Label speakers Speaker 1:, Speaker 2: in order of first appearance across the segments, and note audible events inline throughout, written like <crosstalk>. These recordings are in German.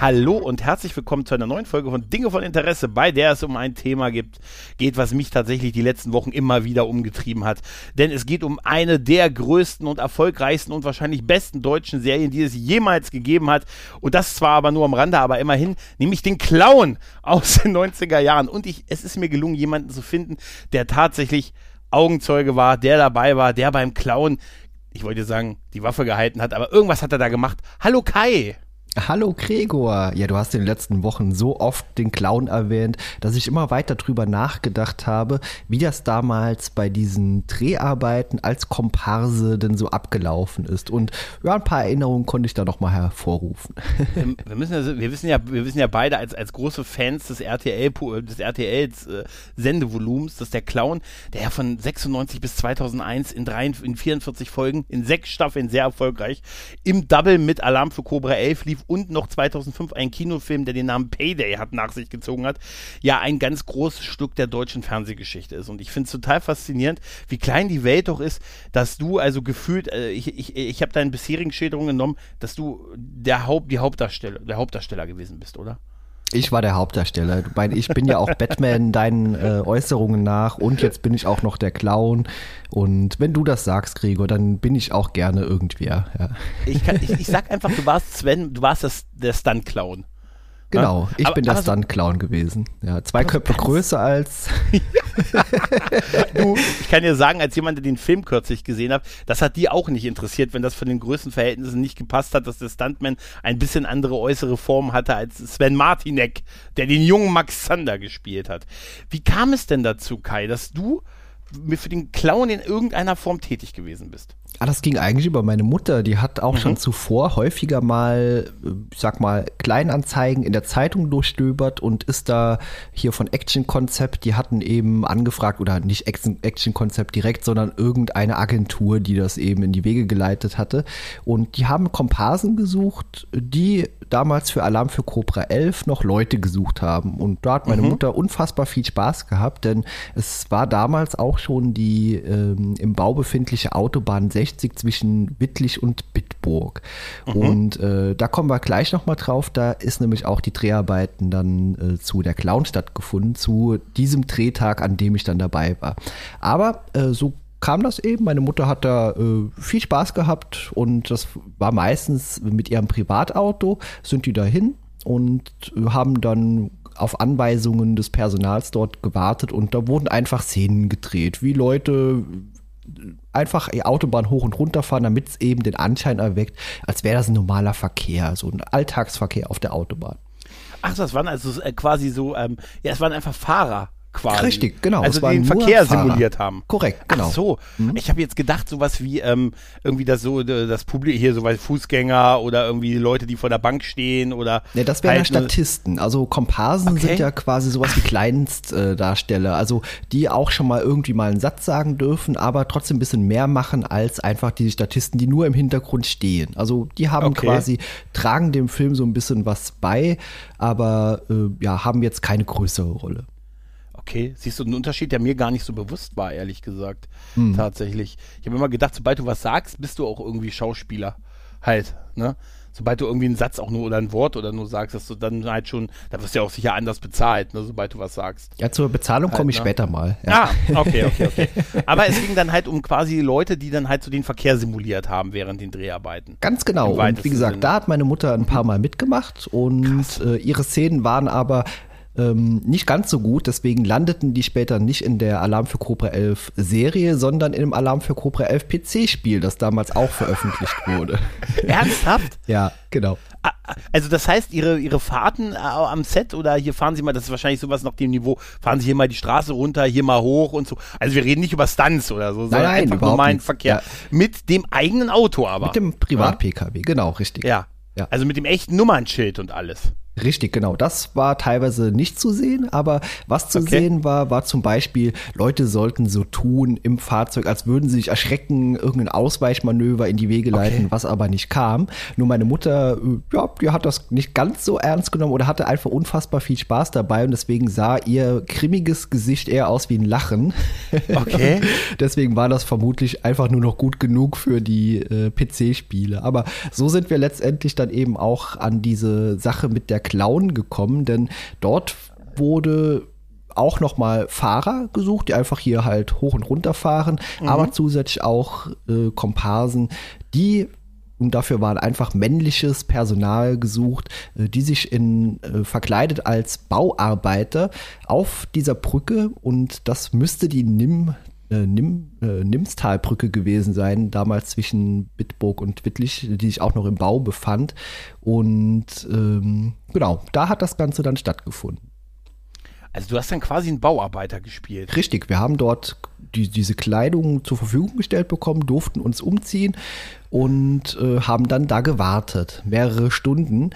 Speaker 1: Hallo und herzlich willkommen zu einer neuen Folge von Dinge von Interesse, bei der es um ein Thema gibt, geht, was mich tatsächlich die letzten Wochen immer wieder umgetrieben hat. Denn es geht um eine der größten und erfolgreichsten und wahrscheinlich besten deutschen Serien, die es jemals gegeben hat. Und das zwar aber nur am Rande, aber immerhin, nämlich den Clown aus den 90er Jahren. Und ich, es ist mir gelungen, jemanden zu finden, der tatsächlich Augenzeuge war, der dabei war, der beim Clown, ich wollte sagen, die Waffe gehalten hat, aber irgendwas hat er da gemacht. Hallo Kai!
Speaker 2: Hallo Gregor. Ja, du hast in den letzten Wochen so oft den Clown erwähnt, dass ich immer weiter drüber nachgedacht habe, wie das damals bei diesen Dreharbeiten als Komparse denn so abgelaufen ist. Und ja, ein paar Erinnerungen konnte ich da noch mal hervorrufen.
Speaker 1: Wir, wir müssen ja, wir wissen ja, wir wissen ja beide als, als große Fans des RTL, des RTLs äh, Sendevolumens, dass der Clown, der ja von 96 bis 2001 in, drei, in 44 Folgen, in sechs Staffeln sehr erfolgreich, im Double mit Alarm für Cobra 11 lief und noch 2005 ein Kinofilm, der den Namen Payday hat, nach sich gezogen hat, ja ein ganz großes Stück der deutschen Fernsehgeschichte ist. Und ich finde es total faszinierend, wie klein die Welt doch ist, dass du also gefühlt, äh, ich, ich, ich habe deinen bisherigen Schilderungen genommen, dass du der Haupt, die Hauptdarsteller, der Hauptdarsteller gewesen bist, oder?
Speaker 2: Ich war der Hauptdarsteller. Ich bin ja auch Batman deinen äh, Äußerungen nach und jetzt bin ich auch noch der Clown. Und wenn du das sagst, Gregor, dann bin ich auch gerne irgendwer. Ja.
Speaker 1: Ich, kann, ich, ich sag einfach, du warst Sven, du warst das, der Stunt-Clown.
Speaker 2: Genau, ich aber, bin der Stunt-Clown gewesen. Ja, zwei Köpfe größer als.
Speaker 1: du, ich kann dir sagen, als jemand, der den Film kürzlich gesehen hat, das hat die auch nicht interessiert, wenn das von den Größenverhältnissen nicht gepasst hat, dass der Stuntman ein bisschen andere äußere Form hatte als Sven Martinek, der den jungen Max Sander gespielt hat. Wie kam es denn dazu, Kai, dass du für den Clown in irgendeiner Form tätig gewesen bist?
Speaker 2: Ah, das ging eigentlich über meine Mutter. Die hat auch mhm. schon zuvor häufiger mal, ich sag mal, Kleinanzeigen in der Zeitung durchstöbert und ist da hier von Action Concept. Die hatten eben angefragt oder nicht Action Concept direkt, sondern irgendeine Agentur, die das eben in die Wege geleitet hatte. Und die haben Komparsen gesucht, die damals für Alarm für Cobra 11 noch Leute gesucht haben. Und da hat meine mhm. Mutter unfassbar viel Spaß gehabt, denn es war damals auch schon die ähm, im Bau befindliche Autobahn 60 60 zwischen Wittlich und Bitburg. Mhm. Und äh, da kommen wir gleich nochmal drauf. Da ist nämlich auch die Dreharbeiten dann äh, zu der Clown stattgefunden, zu diesem Drehtag, an dem ich dann dabei war. Aber äh, so kam das eben. Meine Mutter hat da äh, viel Spaß gehabt und das war meistens mit ihrem Privatauto, sind die dahin und haben dann auf Anweisungen des Personals dort gewartet und da wurden einfach Szenen gedreht, wie Leute einfach die Autobahn hoch und runter fahren, damit es eben den Anschein erweckt, als wäre das ein normaler Verkehr, so ein Alltagsverkehr auf der Autobahn.
Speaker 1: Ach, das waren also äh, quasi so, ähm, ja, es waren einfach Fahrer quasi.
Speaker 2: Richtig, genau.
Speaker 1: Also den Verkehr Fahrer. simuliert haben.
Speaker 2: Korrekt, genau.
Speaker 1: Ach so, mhm. ich habe jetzt gedacht, sowas wie ähm, irgendwie das so das Publikum hier, so Fußgänger oder irgendwie Leute, die vor der Bank stehen oder.
Speaker 2: Ja, das wären halt ja Statisten. Also Komparsen okay. sind ja quasi sowas wie Kleinstdarsteller, also die auch schon mal irgendwie mal einen Satz sagen dürfen, aber trotzdem ein bisschen mehr machen als einfach die Statisten, die nur im Hintergrund stehen. Also die haben okay. quasi tragen dem Film so ein bisschen was bei, aber äh, ja haben jetzt keine größere Rolle.
Speaker 1: Okay, siehst du einen Unterschied, der mir gar nicht so bewusst war, ehrlich gesagt. Hm. Tatsächlich. Ich habe immer gedacht, sobald du was sagst, bist du auch irgendwie Schauspieler. Halt, ne? Sobald du irgendwie einen Satz auch nur oder ein Wort oder nur sagst, dass du dann halt schon, da wirst du ja auch sicher anders bezahlt, ne, sobald du was sagst.
Speaker 2: Ja, zur Bezahlung halt, komme ich ne? später mal.
Speaker 1: Ja. Ah, okay, okay, okay. <laughs> Aber es ging dann halt um quasi Leute, die dann halt so den Verkehr simuliert haben während den Dreharbeiten.
Speaker 2: Ganz genau. Und wie gesagt, Sinne. da hat meine Mutter ein paar Mal mitgemacht und äh, ihre Szenen waren aber ähm, nicht ganz so gut. Deswegen landeten die später nicht in der Alarm für Cobra 11 Serie, sondern in dem Alarm für Cobra 11 PC-Spiel, das damals auch veröffentlicht wurde. <laughs>
Speaker 1: Ernsthaft?
Speaker 2: ja, genau.
Speaker 1: Ah, also das heißt, ihre, ihre Fahrten äh, am Set oder hier fahren sie mal, das ist wahrscheinlich sowas nach dem Niveau, fahren sie hier mal die Straße runter, hier mal hoch und so. Also wir reden nicht über Stunts oder so,
Speaker 2: sondern nein, einfach normalen
Speaker 1: Verkehr. Ja. Mit dem eigenen Auto aber.
Speaker 2: Mit dem Privat-Pkw, genau, richtig.
Speaker 1: Ja. ja. Also mit dem echten Nummernschild und alles.
Speaker 2: Richtig, genau. Das war teilweise nicht zu sehen, aber was zu okay. sehen war, war zum Beispiel, Leute sollten so tun im Fahrzeug, als würden sie sich erschrecken, irgendein Ausweichmanöver in die Wege leiten, okay. was aber nicht kam. Nur meine Mutter, äh, ja, die hat das nicht ganz so ernst genommen oder hatte einfach unfassbar viel Spaß dabei und deswegen sah ihr grimmiges Gesicht eher aus wie ein Lachen.
Speaker 1: Okay. <laughs>
Speaker 2: deswegen war das vermutlich einfach nur noch gut genug für die äh, PC-Spiele. Aber so sind wir letztendlich dann eben auch an diese Sache mit der Clown gekommen, denn dort wurde auch nochmal Fahrer gesucht, die einfach hier halt hoch und runter fahren, mhm. aber zusätzlich auch äh, Komparsen, die und dafür waren einfach männliches Personal gesucht, äh, die sich in äh, verkleidet als Bauarbeiter auf dieser Brücke und das müsste die Nimm äh, Nim, äh, Nimstalbrücke gewesen sein, damals zwischen Bitburg und Wittlich, die sich auch noch im Bau befand. Und ähm, genau, da hat das Ganze dann stattgefunden.
Speaker 1: Also du hast dann quasi einen Bauarbeiter gespielt.
Speaker 2: Richtig, wir haben dort die, diese Kleidung zur Verfügung gestellt bekommen, durften uns umziehen und äh, haben dann da gewartet, mehrere Stunden.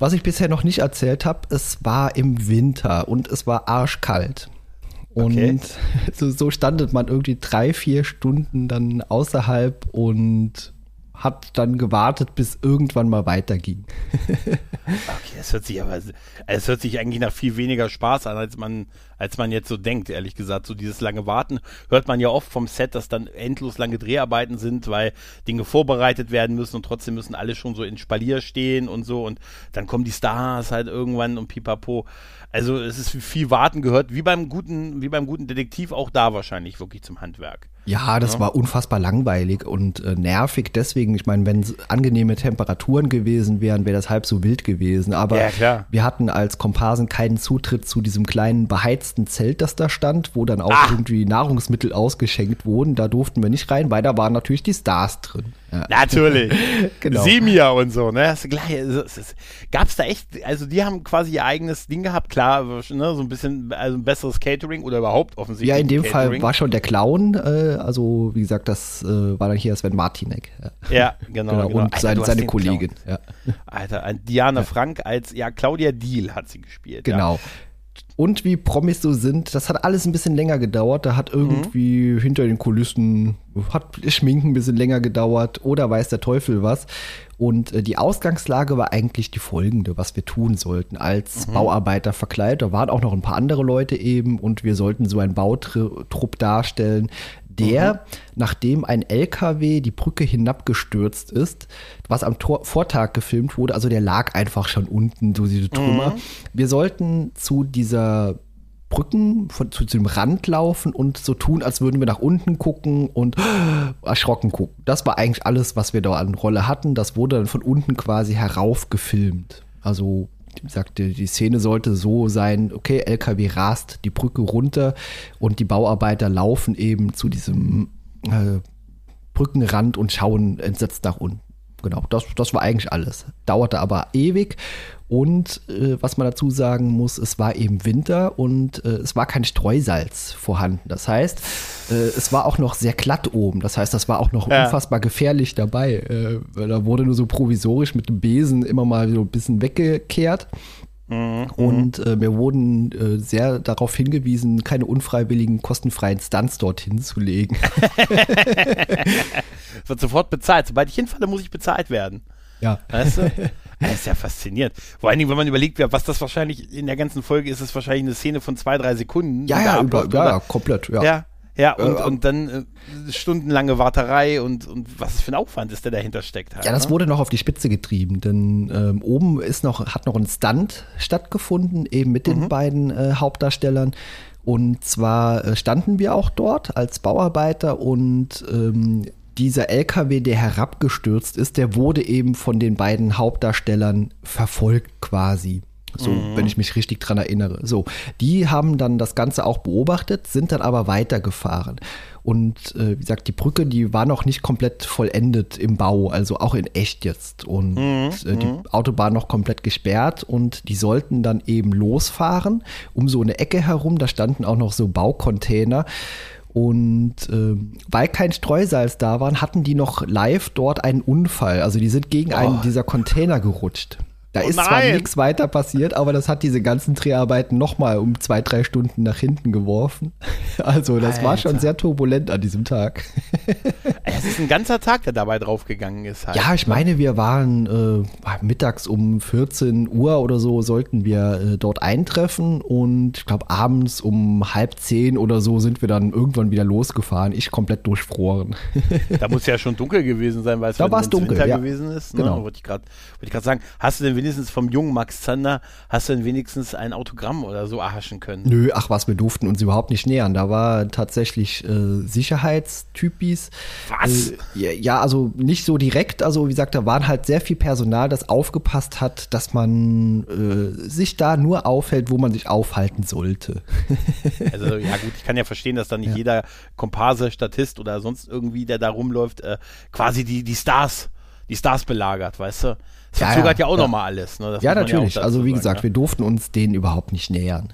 Speaker 2: Was ich bisher noch nicht erzählt habe, es war im Winter und es war arschkalt. Und okay. <laughs> so, so standet man irgendwie drei, vier Stunden dann außerhalb und hat dann gewartet, bis irgendwann mal weiterging. <laughs>
Speaker 1: okay, es hört sich aber, es hört sich eigentlich nach viel weniger Spaß an, als man, als man jetzt so denkt, ehrlich gesagt. So dieses lange Warten hört man ja oft vom Set, dass dann endlos lange Dreharbeiten sind, weil Dinge vorbereitet werden müssen und trotzdem müssen alle schon so in Spalier stehen und so und dann kommen die Stars halt irgendwann und pipapo. Also es ist viel Warten gehört, wie beim guten, wie beim guten Detektiv auch da wahrscheinlich wirklich zum Handwerk.
Speaker 2: Ja, das ja. war unfassbar langweilig und äh, nervig. Deswegen, ich meine, wenn es angenehme Temperaturen gewesen wären, wäre das halb so wild gewesen. Aber
Speaker 1: ja,
Speaker 2: wir hatten als Komparsen keinen Zutritt zu diesem kleinen beheizten Zelt, das da stand, wo dann auch ah. irgendwie Nahrungsmittel ausgeschenkt wurden. Da durften wir nicht rein, weil da waren natürlich die Stars drin.
Speaker 1: Ja. Natürlich. <laughs> genau. Semia und so, ne? Das gleich, gab's da echt, also die haben quasi ihr eigenes Ding gehabt, klar, ne, so ein bisschen, also ein besseres Catering oder überhaupt offensichtlich.
Speaker 2: Ja, in dem Catering. Fall war schon der Clown, äh, also wie gesagt, das äh, war dann hier Sven Martinek.
Speaker 1: Ja, ja genau, genau,
Speaker 2: Und Alter, seine, seine Kollegin. Ja.
Speaker 1: Alter, Diana Frank als, ja, Claudia Deal hat sie gespielt.
Speaker 2: Genau. Und wie Promis so sind, das hat alles ein bisschen länger gedauert. Da hat irgendwie mhm. hinter den Kulissen, hat Schminken ein bisschen länger gedauert oder weiß der Teufel was. Und äh, die Ausgangslage war eigentlich die folgende, was wir tun sollten. Als mhm. Bauarbeiter verkleidet, da waren auch noch ein paar andere Leute eben und wir sollten so einen Bautrupp darstellen, der, mhm. nachdem ein LKW die Brücke hinabgestürzt ist, was am Tor Vortag gefilmt wurde, also der lag einfach schon unten, so diese Trümmer. Mhm. Wir sollten zu dieser Brücken von, zu, zu, dem Rand laufen und so tun, als würden wir nach unten gucken und <gasps> erschrocken gucken. Das war eigentlich alles, was wir da an Rolle hatten. Das wurde dann von unten quasi herauf gefilmt. Also sagte, die Szene sollte so sein, okay, LKW rast die Brücke runter und die Bauarbeiter laufen eben zu diesem äh, Brückenrand und schauen entsetzt nach unten. Genau, das, das war eigentlich alles. Dauerte aber ewig und äh, was man dazu sagen muss, es war eben Winter und äh, es war kein Streusalz vorhanden. Das heißt, äh, es war auch noch sehr glatt oben. Das heißt, das war auch noch ja. unfassbar gefährlich dabei. Äh, da wurde nur so provisorisch mit dem Besen immer mal so ein bisschen weggekehrt. Mhm. Und äh, mir wurden äh, sehr darauf hingewiesen, keine unfreiwilligen, kostenfreien Stunts dorthin zu legen. <laughs>
Speaker 1: Wird sofort bezahlt. Sobald ich hinfalle, muss ich bezahlt werden.
Speaker 2: Ja.
Speaker 1: Weißt du? <laughs> Das ist ja faszinierend. Vor allen Dingen, wenn man überlegt, was das wahrscheinlich in der ganzen Folge ist, ist wahrscheinlich eine Szene von zwei, drei Sekunden.
Speaker 2: Ja, ja, über, ja, ja, komplett, ja.
Speaker 1: Ja, ja und, äh, und dann äh, stundenlange Warterei und, und was für ein Aufwand ist, der dahinter steckt.
Speaker 2: Halt, ja, das ne? wurde noch auf die Spitze getrieben, denn ähm, oben ist noch, hat noch ein Stunt stattgefunden, eben mit den mhm. beiden äh, Hauptdarstellern. Und zwar äh, standen wir auch dort als Bauarbeiter und ähm, dieser LKW, der herabgestürzt ist, der wurde eben von den beiden Hauptdarstellern verfolgt quasi. So, mhm. wenn ich mich richtig dran erinnere. So, die haben dann das Ganze auch beobachtet, sind dann aber weitergefahren. Und äh, wie gesagt, die Brücke, die war noch nicht komplett vollendet im Bau, also auch in echt jetzt. Und mhm. äh, die mhm. Autobahn noch komplett gesperrt und die sollten dann eben losfahren um so eine Ecke herum. Da standen auch noch so Baucontainer. Und äh, weil kein Streusalz da war, hatten die noch live dort einen Unfall. Also die sind gegen oh. einen dieser Container gerutscht. Da
Speaker 1: Oh
Speaker 2: ist zwar nichts weiter passiert, aber das hat diese ganzen Dreharbeiten nochmal um zwei, drei Stunden nach hinten geworfen. <laughs> Also das war schon
Speaker 1: Alter.
Speaker 2: sehr turbulent an diesem Tag.
Speaker 1: Es ist ein ganzer Tag, der dabei draufgegangen ist halt.
Speaker 2: Ja, ich meine, wir waren äh, mittags um 14 Uhr oder so sollten wir äh, dort eintreffen und ich glaube abends um halb zehn oder so sind wir dann irgendwann wieder losgefahren. Ich komplett durchfroren.
Speaker 1: Da muss ja schon dunkel gewesen sein, weil es
Speaker 2: Da
Speaker 1: wenn's
Speaker 2: dunkel,
Speaker 1: Winter
Speaker 2: ja.
Speaker 1: gewesen ist. Ne?
Speaker 2: Genau.
Speaker 1: Wollte ich gerade gerade sagen, hast du denn wenigstens vom jungen Max Zander, hast du denn wenigstens ein Autogramm oder so erhaschen können?
Speaker 2: Nö, ach was, wir durften uns überhaupt nicht nähern. Da war tatsächlich äh, Sicherheitstypis.
Speaker 1: Was?
Speaker 2: Äh, ja, ja, also nicht so direkt. Also wie gesagt, da waren halt sehr viel Personal, das aufgepasst hat, dass man äh, sich da nur aufhält, wo man sich aufhalten sollte. <laughs>
Speaker 1: Also ja gut, ich kann ja verstehen, dass da nicht jeder Komparse, Statist oder sonst irgendwie, der da rumläuft, äh, quasi die, die Stars, die Stars belagert, weißt du? Das
Speaker 2: Ja,
Speaker 1: verzögert ja,
Speaker 2: ja,
Speaker 1: auch
Speaker 2: ja.
Speaker 1: nochmal alles. Ne?
Speaker 2: Ja, natürlich.
Speaker 1: dazu
Speaker 2: also wie
Speaker 1: sagen,
Speaker 2: gesagt,
Speaker 1: ne?
Speaker 2: wir durften uns denen überhaupt nicht nähern.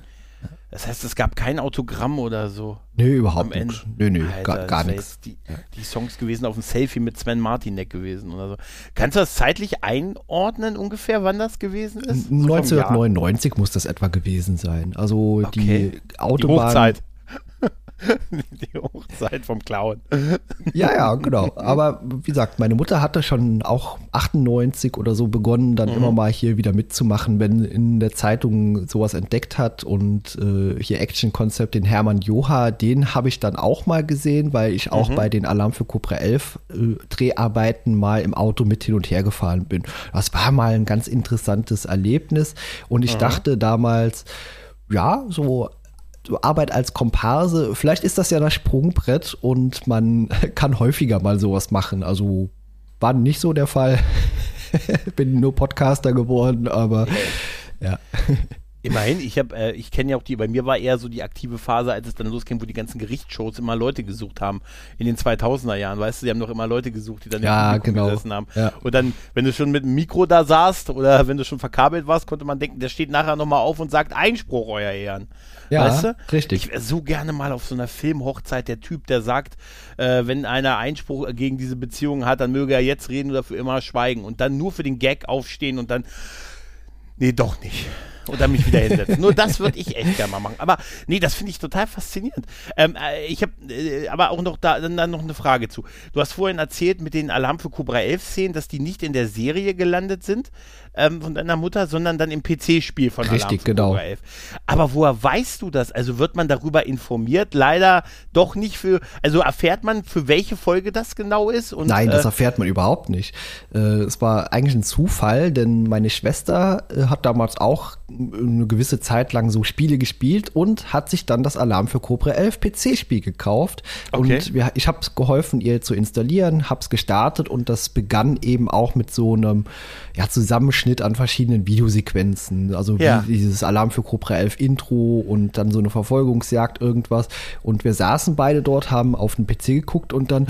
Speaker 1: Das heißt, es gab kein Autogramm oder so.
Speaker 2: Nö, überhaupt
Speaker 1: Ende.
Speaker 2: nicht. Nö, nö,
Speaker 1: Alter,
Speaker 2: gar, gar nichts.
Speaker 1: Die, die Songs gewesen auf dem Selfie mit Sven Martinek gewesen oder so. Kannst du das zeitlich einordnen ungefähr, wann das gewesen ist? So vom Jahr?
Speaker 2: 1999 muss das etwa gewesen sein. Also
Speaker 1: Okay.
Speaker 2: die
Speaker 1: Die
Speaker 2: Autobahn.
Speaker 1: Hochzeit. <laughs> die Hochzeit vom Clown.
Speaker 2: Ja, ja, genau. Aber wie gesagt, meine Mutter hatte schon auch 98 oder so begonnen, dann
Speaker 1: Mhm.
Speaker 2: immer mal hier wieder mitzumachen, wenn in der Zeitung sowas entdeckt hat. Und äh, hier Action-Konzept, den Hermann Joha, den habe ich dann auch mal gesehen, weil ich auch
Speaker 1: Mhm.
Speaker 2: bei den Alarm für Cobra 11 äh, Dreharbeiten mal im Auto mit hin und her gefahren bin. Das war mal ein ganz interessantes Erlebnis. Und ich dachte damals, ja, so Arbeit als Komparse, vielleicht ist das ja das Sprungbrett und man <laughs> kann häufiger mal sowas machen. Also war nicht so der Fall. <laughs> Bin nur Podcaster geworden, aber ja. <laughs>
Speaker 1: Immerhin, ich habe, äh, ich kenne ja auch die, bei mir war eher so die aktive Phase, als es dann losging, wo die ganzen Gerichtsshows immer Leute gesucht haben. In den 2000er Jahren, weißt du, die haben doch immer Leute gesucht, die dann
Speaker 2: Ja,
Speaker 1: im
Speaker 2: genau.
Speaker 1: gesessen haben.
Speaker 2: Ja.
Speaker 1: Und dann, wenn du schon mit dem Mikro da saßt oder wenn du schon verkabelt warst, konnte man denken, der steht nachher nochmal auf und sagt Einspruch, euer Ehren.
Speaker 2: Ja,
Speaker 1: weißt du?
Speaker 2: richtig.
Speaker 1: Ich wäre so gerne mal auf so einer Filmhochzeit der Typ, der sagt, äh, wenn einer Einspruch gegen diese Beziehung hat, dann möge er jetzt reden oder für immer schweigen und dann nur für den Gag aufstehen und dann, nee, doch nicht. Dann mich wieder hinsetzen. Nur das würde ich echt gerne mal machen. Aber nee, das finde ich total faszinierend. Ähm, äh, ich habe äh, aber auch noch da dann noch eine Frage zu. Du hast vorhin erzählt mit den Alarm für Cobra 11 Szenen, dass die nicht in der Serie gelandet sind ähm, von deiner Mutter, sondern dann im PC-Spiel von Alarm
Speaker 2: Richtig,
Speaker 1: für
Speaker 2: genau.
Speaker 1: Cobra 11. Aber woher weißt du das? Also wird man darüber informiert? Leider doch nicht für, also erfährt man, für welche Folge das genau ist? Und,
Speaker 2: Nein, das
Speaker 1: äh,
Speaker 2: erfährt man überhaupt nicht. Äh, es war eigentlich ein Zufall, denn meine Schwester äh, hat damals auch eine gewisse Zeit lang so Spiele gespielt und hat sich dann das Alarm für Cobra 11 PC-Spiel gekauft.
Speaker 1: Okay.
Speaker 2: Und wir, ich habe geholfen, ihr zu installieren, habe es gestartet und das begann eben auch mit so einem ja, Zusammenschnitt an verschiedenen Videosequenzen. Also
Speaker 1: Ja.
Speaker 2: wie dieses Alarm für Cobra 11 Intro und dann so eine Verfolgungsjagd, irgendwas. Und wir saßen beide dort, haben auf den PC geguckt und dann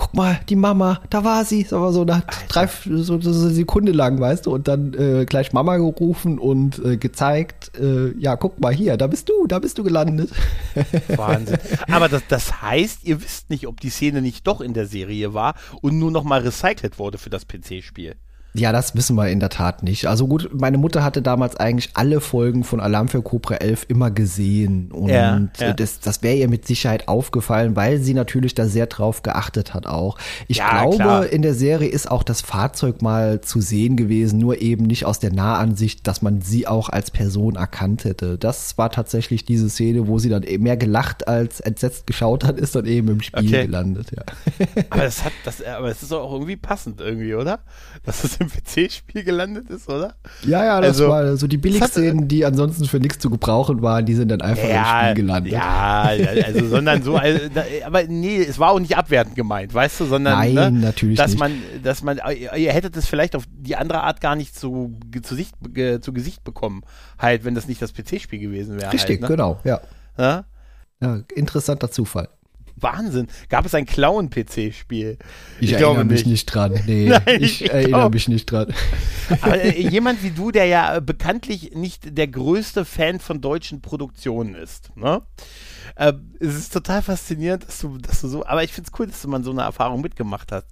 Speaker 2: guck mal, die Mama, da war sie. Das war so nach drei, so, so eine Sekunde lang, weißt du, und dann äh, gleich Mama gerufen und äh, gezeigt, äh, ja, guck mal hier, da bist du, da bist du gelandet. <laughs>
Speaker 1: Wahnsinn. Aber das, das heißt, ihr wisst nicht, ob die Szene nicht doch in der Serie war und nur nochmal recycelt wurde für das PC-Spiel.
Speaker 2: Ja, das wissen wir in der Tat nicht. Also gut, meine Mutter hatte damals eigentlich alle Folgen von Alarm für Cobra 11 immer gesehen. Und
Speaker 1: Ja, ja.
Speaker 2: das, das wäre ihr mit Sicherheit aufgefallen, weil sie natürlich da sehr drauf geachtet hat auch. Ich
Speaker 1: Ja,
Speaker 2: glaube,
Speaker 1: klar.
Speaker 2: in der Serie ist auch das Fahrzeug mal zu sehen gewesen, nur eben nicht aus der Nahansicht, dass man sie auch als Person erkannt hätte. Das war tatsächlich diese Szene, wo sie dann eben mehr gelacht als entsetzt geschaut hat, ist dann eben im Spiel
Speaker 1: Okay.
Speaker 2: gelandet, ja.
Speaker 1: Aber das hat, das, aber es ist doch auch irgendwie passend irgendwie, oder? Dass es im <laughs> PC-Spiel gelandet ist, oder?
Speaker 2: Ja, ja, das
Speaker 1: Also,
Speaker 2: war so die Billigszenen, die ansonsten für nichts zu gebrauchen waren, die sind dann einfach im Spiel gelandet.
Speaker 1: Ja, ja, also, sondern so, also, aber nee, es war auch nicht abwertend gemeint, weißt du, sondern,
Speaker 2: Nein,
Speaker 1: ne,
Speaker 2: natürlich
Speaker 1: dass
Speaker 2: nicht.
Speaker 1: man, dass man, ihr hättet es vielleicht auf die andere Art gar nicht ge- zu, Sicht, zu Gesicht bekommen, halt, wenn das nicht das PC-Spiel gewesen wäre.
Speaker 2: Richtig,
Speaker 1: halt, ne?
Speaker 2: genau, ja.
Speaker 1: Ja?
Speaker 2: ja. Interessanter Zufall.
Speaker 1: Wahnsinn. Gab es ein Clown-PC-Spiel?
Speaker 2: Ich, erinnere mich nicht dran. <laughs> Nee,
Speaker 1: Nein,
Speaker 2: ich,
Speaker 1: ich
Speaker 2: erinnere
Speaker 1: glaub-
Speaker 2: mich nicht dran. <laughs>
Speaker 1: Aber äh, jemand wie du, der ja äh, bekanntlich nicht der größte Fan von deutschen Produktionen ist, ne? Äh, es ist total faszinierend, dass du, dass du so, aber ich finde es cool, dass du mal so eine Erfahrung mitgemacht hast.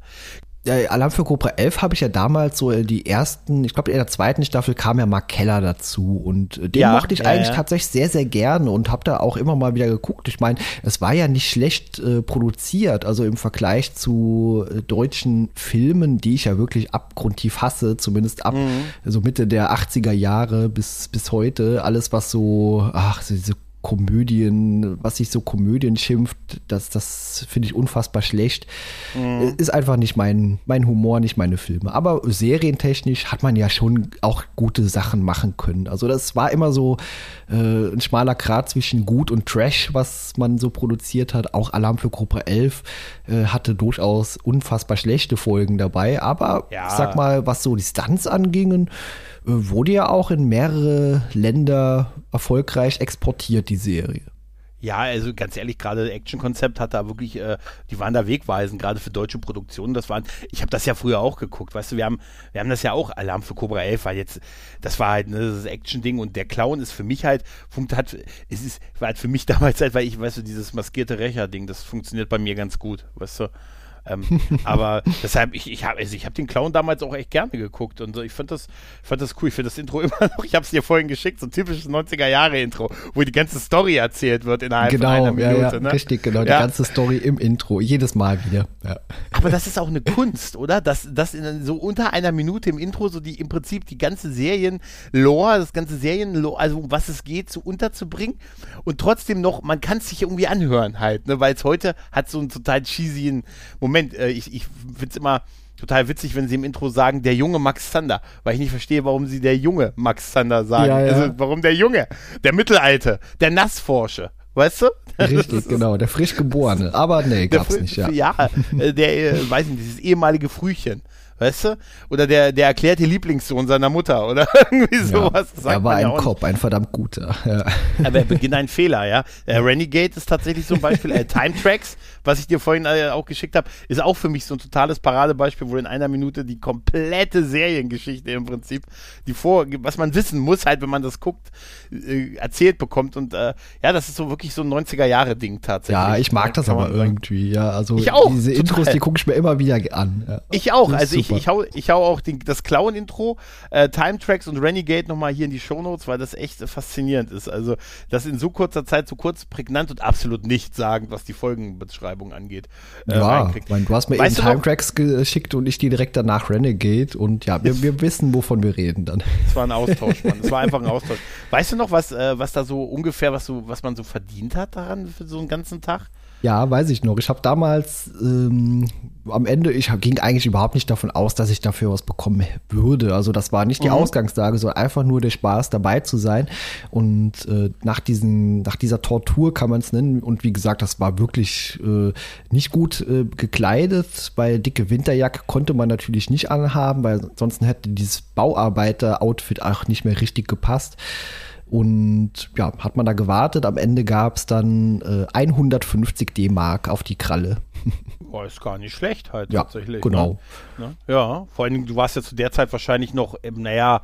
Speaker 2: Der Alarm für Cobra 11 habe ich ja damals so die ersten, ich glaube in der zweiten Staffel kam ja Mark Keller dazu und den ja, mochte ich ja, eigentlich ja. tatsächlich sehr, sehr gerne und habe da auch immer mal wieder geguckt. Ich meine, es war ja nicht schlecht äh, produziert, also im Vergleich zu äh, deutschen Filmen, die ich ja wirklich abgrundtief hasse, zumindest ab mhm. so Mitte der 80er Jahre bis, bis heute. Alles, was so, ach, so diese Komödien, was sich so Komödien schimpft, das, das finde ich unfassbar schlecht. Mhm. Ist einfach nicht mein, mein Humor, nicht meine Filme. Aber serientechnisch hat man ja schon auch gute Sachen machen können. Also das war immer so äh, ein schmaler Grat zwischen gut und Trash, was man so produziert hat. Auch Alarm für Gruppe 11 äh, hatte durchaus unfassbar schlechte Folgen dabei. Aber ja. ich sag mal, was so die Stunts angingen, wurde ja auch in mehrere Länder erfolgreich exportiert, die Serie.
Speaker 1: Ja, also ganz ehrlich, gerade Action-Konzept hat da wirklich, äh, die waren da wegweisend, gerade für deutsche Produktionen. Das waren, ich habe das ja früher auch geguckt, weißt du, wir haben, wir haben das ja auch, Alarm für Cobra 11 weil jetzt, das war halt ne, das Action-Ding und der Clown ist für mich halt, funkt hat, es ist, war halt für mich <laughs> damals halt, weil ich, weißt du, dieses maskierte Rächer-Ding, das funktioniert bei mir ganz gut, weißt du. Ähm, aber <laughs> deshalb, ich, ich habe also hab den Clown damals auch echt gerne geguckt und so. Ich fand das, fand das cool. Ich finde das Intro <laughs> immer noch, ich habe es dir vorhin geschickt, so ein typisches 90er-Jahre-Intro, wo die ganze Story erzählt wird innerhalb
Speaker 2: genau,
Speaker 1: von einer Minute.
Speaker 2: Ja, ja,
Speaker 1: ne?
Speaker 2: Richtig, genau, die ganze Story im Intro, jedes Mal wieder. Ja. <laughs>
Speaker 1: Aber das ist auch eine Kunst, oder? Dass das in so unter einer Minute im Intro so die im Prinzip die ganze Serien-Lore, das ganze serien also um was es geht, so unterzubringen und trotzdem noch, man kann es sich irgendwie anhören halt, ne? weil es heute hat so einen total cheesy Moment. Äh, ich ich finde es immer total witzig, wenn sie im Intro sagen, der junge Max Zander, weil ich nicht verstehe, warum sie der junge Max Zander sagen. Ja, ja. Also, warum der Junge, der Mittelalte, der Nassforsche. Weißt du?
Speaker 2: Richtig, genau, der frisch geborene. Aber nee, gab's nicht, ja.
Speaker 1: Ja, äh, der, äh, weiß nicht, dieses ehemalige Frühchen weißt du? Oder der, der erklärte Lieblingssohn seiner Mutter oder <laughs> irgendwie sowas.
Speaker 2: Ja, er war ein ja Kopf, ein verdammt guter. Ja.
Speaker 1: Aber er beginnt ein Fehler, ja. Äh, Renegade ist tatsächlich so ein Beispiel. Äh, Time Tracks, was ich dir vorhin äh, auch geschickt habe, ist auch für mich so ein totales Paradebeispiel, wo in einer Minute die komplette Seriengeschichte im Prinzip, die vor, was man wissen muss, halt, wenn man das guckt, äh, erzählt bekommt. Und äh, ja, das ist so wirklich so ein 90er-Jahre-Ding tatsächlich.
Speaker 2: Ja, ich mag das aber irgendwie, ja. Also ich auch, diese total. Intros, die gucke ich mir immer wieder an. Ja.
Speaker 1: Ich auch. Also ich ich, ich, hau, ich hau auch den, das Clown-Intro, äh, Time Tracks und Renegade nochmal hier in die Shownotes, weil das echt faszinierend ist. Also, das in so kurzer Zeit so kurz prägnant und absolut nicht sagend, was die Folgenbeschreibung angeht.
Speaker 2: Äh, ja, mein, du hast mir weißt eben Time Tracks geschickt und ich die direkt danach Renegade und ja, wir, wir wissen, wovon wir reden dann.
Speaker 1: Es war ein Austausch, Mann. Es war einfach ein <laughs> Austausch. Weißt du noch, was, äh, was da so ungefähr, was, so, was man so verdient hat daran für so einen ganzen Tag?
Speaker 2: Ja, weiß ich noch. Ich habe damals ähm, am Ende, ich ging eigentlich überhaupt nicht davon aus, dass ich dafür was bekommen würde. Also das war nicht die mhm. Ausgangslage, sondern einfach nur der Spaß dabei zu sein. Und äh, nach diesen, nach dieser Tortur kann man es nennen. Und wie gesagt, das war wirklich äh, nicht gut äh, gekleidet, weil dicke Winterjacke konnte man natürlich nicht anhaben, weil sonst hätte dieses Bauarbeiter-Outfit auch nicht mehr richtig gepasst. Und ja, hat man da gewartet. Am Ende gab es dann äh, 150 D-Mark auf die Kralle. <laughs>
Speaker 1: Boah, ist gar nicht schlecht halt
Speaker 2: ja,
Speaker 1: tatsächlich.
Speaker 2: Genau.
Speaker 1: Ne? Ja, vor allen Dingen, du warst ja zu der Zeit wahrscheinlich noch, naja,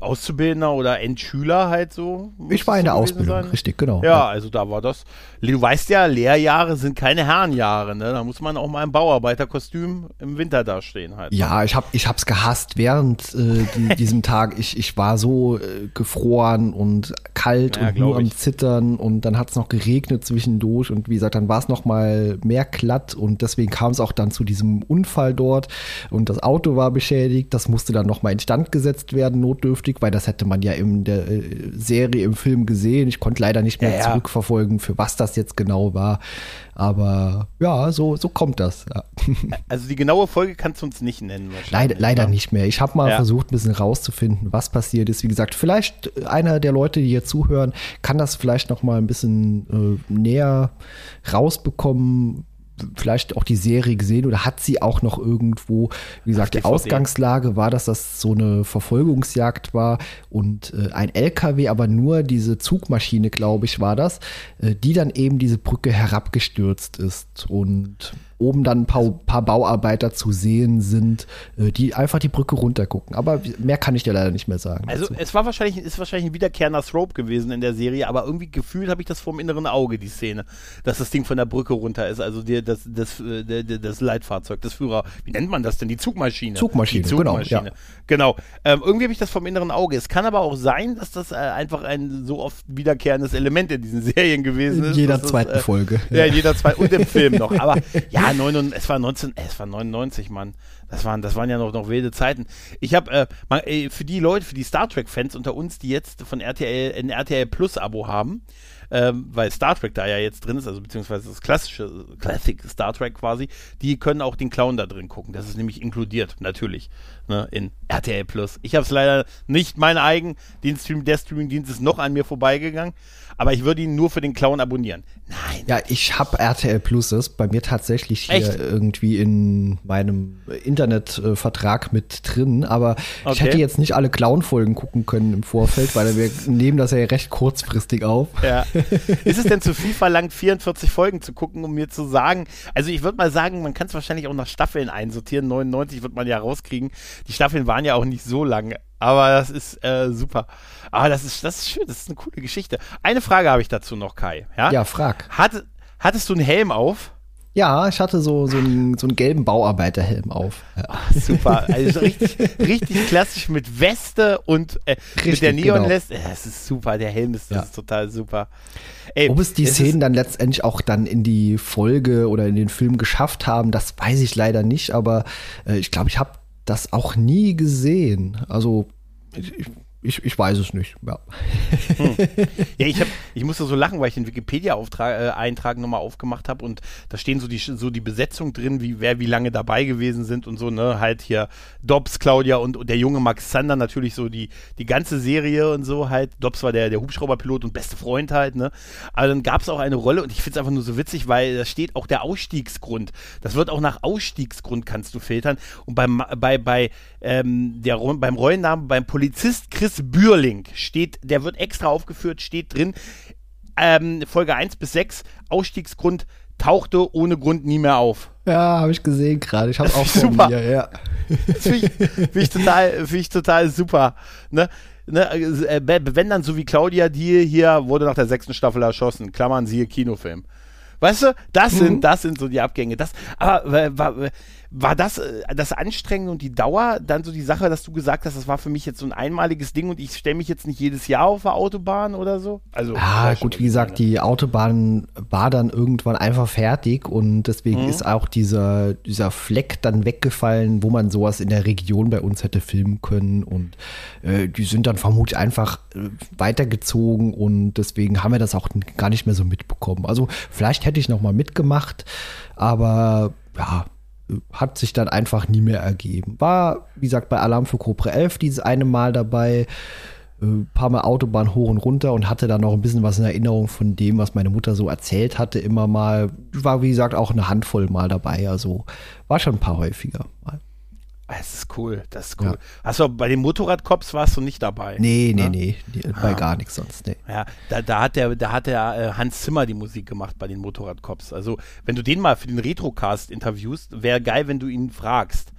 Speaker 1: Auszubildender oder Endschüler halt so.
Speaker 2: Ich war in der Ausbildung, sein. richtig, genau.
Speaker 1: Ja, ja, also da war das. Du weißt ja, Lehrjahre sind keine Herrenjahre, ne? Da muss man auch mal im Bauarbeiterkostüm im Winter dastehen halt.
Speaker 2: Ne? Ja, ich hab, ich hab's gehasst während äh, die, <laughs> diesem Tag. Ich, ich war so äh, gefroren und kalt ja, und nur am Zittern und dann hat's noch geregnet zwischendurch und wie gesagt, dann war es noch mal mehr glatt und deswegen kam es auch dann zu diesem Unfall dort und das Auto war beschädigt. Das musste dann noch mal instand gesetzt werden, notdürftig vernünftig, weil das hätte man ja in der äh, Serie, im Film gesehen. Ich konnte leider nicht mehr ja, zurückverfolgen, für was das jetzt genau war. Aber ja, so, so kommt das. Ja. <laughs>
Speaker 1: Also die genaue Folge kannst du uns nicht nennen.
Speaker 2: Leider, leider nicht mehr. Ich habe mal ja. versucht, ein bisschen rauszufinden, was passiert ist. Wie gesagt, vielleicht einer der Leute, die hier zuhören, kann das vielleicht noch mal ein bisschen äh, näher rausbekommen, vielleicht auch die Serie gesehen oder hat sie auch noch irgendwo, wie gesagt, die Ausgangslage war, dass das so eine Verfolgungsjagd war und äh, ein LKW, aber nur diese Zugmaschine, glaube ich, war das, äh, die dann eben diese Brücke herabgestürzt ist und oben dann ein paar, paar Bauarbeiter zu sehen sind, äh, die einfach die Brücke runtergucken. Aber mehr kann ich dir leider nicht mehr sagen.
Speaker 1: Also dazu. es war wahrscheinlich, ist wahrscheinlich ein wiederkehrender Thrope gewesen in der Serie, aber irgendwie gefühlt habe ich das vom inneren Auge, die Szene, dass das Ding von der Brücke runter ist, also die, das, das, das, das Leitfahrzeug, das Führer, wie nennt man das denn? Die Zugmaschine.
Speaker 2: Zugmaschine,
Speaker 1: die Zugmaschine. genau. Ja. Genau. Ähm, irgendwie habe ich das vom inneren Auge. Es kann aber auch sein, dass das äh, einfach ein so oft wiederkehrendes Element in diesen <laughs> Serien gewesen ist.
Speaker 2: In jeder zweiten
Speaker 1: das,
Speaker 2: äh, Folge.
Speaker 1: Ja, in jeder zweiten und im Film noch. Aber <laughs> ja, 9, es war 19, es war 99, Mann. Das waren, das waren ja noch, noch wilde Zeiten. Ich habe äh, für die Leute, für die Star Trek-Fans unter uns, die jetzt von RTL ein RTL Plus-Abo haben, ähm, weil Star Trek da ja jetzt drin ist, also beziehungsweise das klassische Classic Star Trek quasi, die können auch den Clown da drin gucken. Das ist nämlich inkludiert, natürlich, ne, in RTL Plus. Ich habe es leider nicht, mein eigen, den Stream, der Streaming-Dienst ist noch an mir vorbeigegangen aber ich würde ihn nur für den Clown abonnieren. Nein.
Speaker 2: Ja, ich habe RTL Plus, das ist bei mir tatsächlich hier
Speaker 1: Echt?
Speaker 2: irgendwie in meinem Internetvertrag mit drin, aber okay. ich hätte jetzt nicht alle Clown-Folgen gucken können im Vorfeld, weil wir <laughs> nehmen das ja recht kurzfristig auf.
Speaker 1: Ja. <laughs> Ist es denn zu viel verlangt, 44 Folgen zu gucken, um mir zu sagen, also ich würde mal sagen, man kann es wahrscheinlich auch nach Staffeln einsortieren, 99 wird man ja rauskriegen. Die Staffeln waren ja auch nicht so lang, aber das ist äh, super. Aber das ist, das ist schön, das ist eine coole Geschichte. Eine Frage habe ich dazu noch, Kai. Ja,
Speaker 2: ja frag.
Speaker 1: Hat, hattest du einen Helm auf?
Speaker 2: Ja, ich hatte so, so, einen, so einen gelben Bauarbeiterhelm auf. Ja.
Speaker 1: Ach, super. Also richtig, richtig klassisch mit Weste und äh, richtig, mit der Neonleste. Genau. Das ist super. Der Helm ist, ja. ist total super.
Speaker 2: Ey, Ob es die es Szenen dann letztendlich auch dann in die Folge oder in den Film geschafft haben, das weiß ich leider nicht. Aber äh, ich glaube, ich habe das auch nie gesehen. Also ich, ich, ich weiß es nicht. Ja,
Speaker 1: hm. ja ich, hab, <laughs> ich musste so lachen, weil ich den Wikipedia-Eintrag äh, nochmal aufgemacht habe und da stehen so die, so die Besetzung drin, wie wer wie lange dabei gewesen sind und so, ne? Halt hier Dobbs, Claudia und, und der junge Max Sander natürlich so die, die ganze Serie und so halt. Dobbs war der, der Hubschrauberpilot und beste Freund halt, ne? Aber dann gab es auch eine Rolle und ich finde es einfach nur so witzig, weil da steht auch der Ausstiegsgrund. Das wird auch nach Ausstiegsgrund kannst du filtern. Und beim, bei, bei, ähm, der, beim Rollennamen, beim Polizist Chris Chris Bürling steht, der wird extra aufgeführt, steht drin, ähm, Folge 1 bis 6, Ausstiegsgrund, tauchte ohne Grund nie mehr auf.
Speaker 2: Ja, habe ich gesehen gerade. Ich habe <laughs> auch
Speaker 1: vor super. mir, ja. <laughs> Finde ich, find ich, total, find ich total super. Ne? Ne, äh, wenn dann so wie Claudia, die hier wurde nach der sechsten Staffel erschossen, Klammern siehe Kinofilm. Weißt du, das sind, mhm. das sind so die Abgänge. Das, aber war, das äh, das Anstrengende und die Dauer dann so die Sache, dass du gesagt hast, das war für mich jetzt so ein einmaliges Ding und ich stelle mich jetzt nicht jedes Jahr auf der Autobahn oder so?
Speaker 2: Also ah, gut, wie gesagt, die Autobahn war dann irgendwann einfach fertig und deswegen mhm. ist auch dieser dieser Fleck dann weggefallen, wo man sowas in der Region bei uns hätte filmen können und äh, die sind dann vermutlich einfach äh, weitergezogen und deswegen haben wir das auch gar nicht mehr so mitbekommen. Also vielleicht hätte ich noch mal mitgemacht, aber ja, hat sich dann einfach nie mehr ergeben. War, wie gesagt, bei Alarm für Cobra 11 dieses eine Mal dabei, ein äh, paar Mal Autobahn hoch und runter und hatte dann noch ein bisschen was in Erinnerung von dem, was meine Mutter so erzählt hatte, immer mal. War, wie gesagt, auch eine Handvoll mal dabei. Also war schon ein paar häufiger mal.
Speaker 1: Das ist cool, das ist cool. Ja. Achso, bei den Motorradcops warst du nicht dabei.
Speaker 2: Nee, nee, ne? nee, nee bei ah. gar nichts sonst, nee.
Speaker 1: Ja, da, da hat der, da hat der äh, Hans Zimmer die Musik gemacht bei den Motorradcops. Also, wenn du den mal für den Retrocast interviewst, wäre geil, wenn du ihn fragst,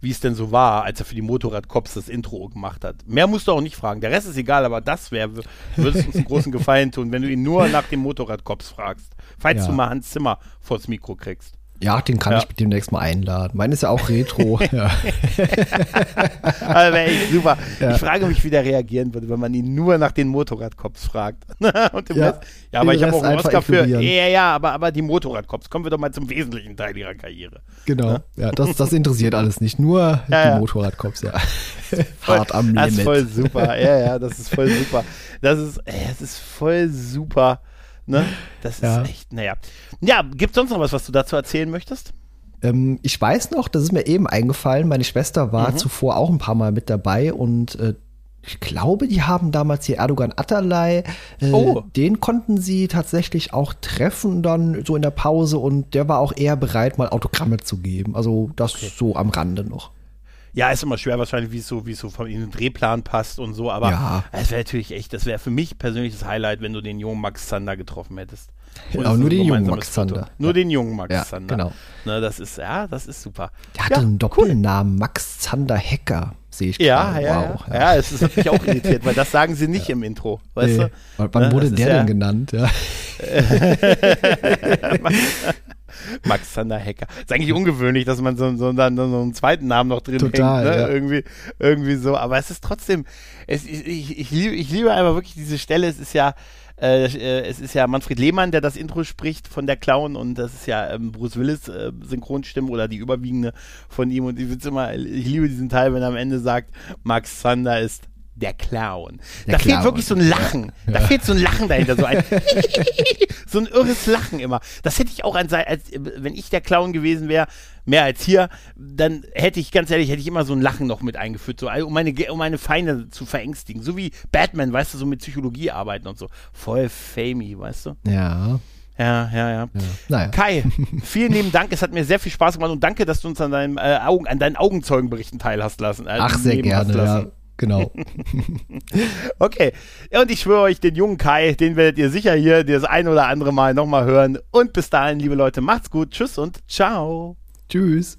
Speaker 1: wie es denn so war, als er für die Motorradcops das Intro gemacht hat. Mehr musst du auch nicht fragen. Der Rest ist egal, aber das wäre, würdest uns einen großen <laughs> Gefallen tun, wenn du ihn nur nach dem Motorradcops fragst. Falls ja. du mal Hans Zimmer vors Mikro kriegst.
Speaker 2: Ja, den kann ja. ich demnächst mal einladen. Meine ist ja auch Retro. <laughs> ja. <laughs>
Speaker 1: also echt super. Ja. Ich frage mich, wie der reagieren würde, wenn man ihn nur nach den Motorradcops fragt. <laughs> Und ja. Rest, ja, aber ich habe auch einen Oscar für. Ja, ja, aber, aber die Motorradcops. Kommen wir doch mal zum wesentlichen Teil ihrer Karriere.
Speaker 2: Genau. Ja, das, das interessiert alles nicht. Nur die Motorradcops, ja.
Speaker 1: Hart am Limit. Das ist voll super. Ja, ja, das ist voll super. Das ist, ey, das ist voll super Ne? Das ja. ist echt, naja. Ja, gibt es sonst noch was, was du dazu erzählen möchtest?
Speaker 2: Ähm, ich weiß noch, das ist mir eben eingefallen, meine Schwester war mhm. zuvor auch ein paar Mal mit dabei und äh, ich glaube, die haben damals hier Erdogan Atalay. Äh, oh. Den konnten sie tatsächlich auch treffen dann so in der Pause und der war auch eher bereit, mal Autogramme zu geben. Also das okay. so am Rande noch.
Speaker 1: Ja, ist immer schwer wahrscheinlich, wie es so, wie es so von in den Drehplan passt und so, aber
Speaker 2: Ja.
Speaker 1: es wäre natürlich echt, das wäre für mich persönlich das Highlight, wenn du den jungen Max Zander getroffen hättest. Es
Speaker 2: nur den jungen Max
Speaker 1: Foto.
Speaker 2: Zander.
Speaker 1: Nur den jungen Max
Speaker 2: Ja,
Speaker 1: Zander.
Speaker 2: genau.
Speaker 1: Ne, das ist, ja, das ist super.
Speaker 2: Der hatte
Speaker 1: ja,
Speaker 2: einen Doppelnamen, Max Zander Hacker, sehe ich
Speaker 1: Ja,
Speaker 2: gerade.
Speaker 1: ja,
Speaker 2: wow,
Speaker 1: ja, ja. es ist natürlich auch irritiert, weil das sagen sie nicht im Intro, weißt
Speaker 2: Nee.
Speaker 1: du?
Speaker 2: Wann
Speaker 1: Ne,
Speaker 2: wurde der
Speaker 1: ja-
Speaker 2: denn genannt? Ja. <laughs> <laughs> <laughs>
Speaker 1: Max Zander Hacker. Ist eigentlich ungewöhnlich, dass man so, so, so einen zweiten Namen noch drin
Speaker 2: Total,
Speaker 1: hängt. Ne?
Speaker 2: ja.
Speaker 1: Irgendwie, irgendwie so. Aber es ist trotzdem, es, ich, ich, ich, liebe, ich liebe einfach wirklich diese Stelle. Es ist ja, äh, äh, es ist ja Manfred Lehmann, der das Intro spricht von der Clown und das ist ja ähm, Bruce Willis äh, Synchronstimme oder die überwiegende von ihm und ich immer, ich liebe diesen Teil, wenn er am Ende sagt, Max Zander ist der Clown.
Speaker 2: Der
Speaker 1: da fehlt
Speaker 2: Clown,
Speaker 1: wirklich so ein Lachen. Da fehlt so ein Lachen dahinter, so ein <laughs> <laughs> so ein irres Lachen immer. Das hätte ich auch an sei- als wenn ich der Clown gewesen wäre, mehr als hier, dann hätte ich ganz ehrlich, hätte ich immer so ein Lachen noch mit eingeführt, so um meine um meine Feinde zu verängstigen, so wie Batman, weißt du, so mit Psychologie arbeiten und so. Voll famey, weißt du?
Speaker 2: ja.
Speaker 1: Ja, ja, ja.
Speaker 2: Naja.
Speaker 1: Kai, vielen lieben Dank. Es hat mir sehr viel Spaß gemacht und danke, dass du uns an deinem äh, Augen, an deinen Augenzeugenberichten teilhast lassen. äh,
Speaker 2: Ach, sehr gerne, ja. Genau. <laughs>
Speaker 1: Okay. Und ich schwöre euch, den jungen Kai, den werdet ihr sicher hier das ein oder andere Mal nochmal hören. Und bis dahin, liebe Leute, macht's gut. Tschüss und ciao.
Speaker 2: Tschüss.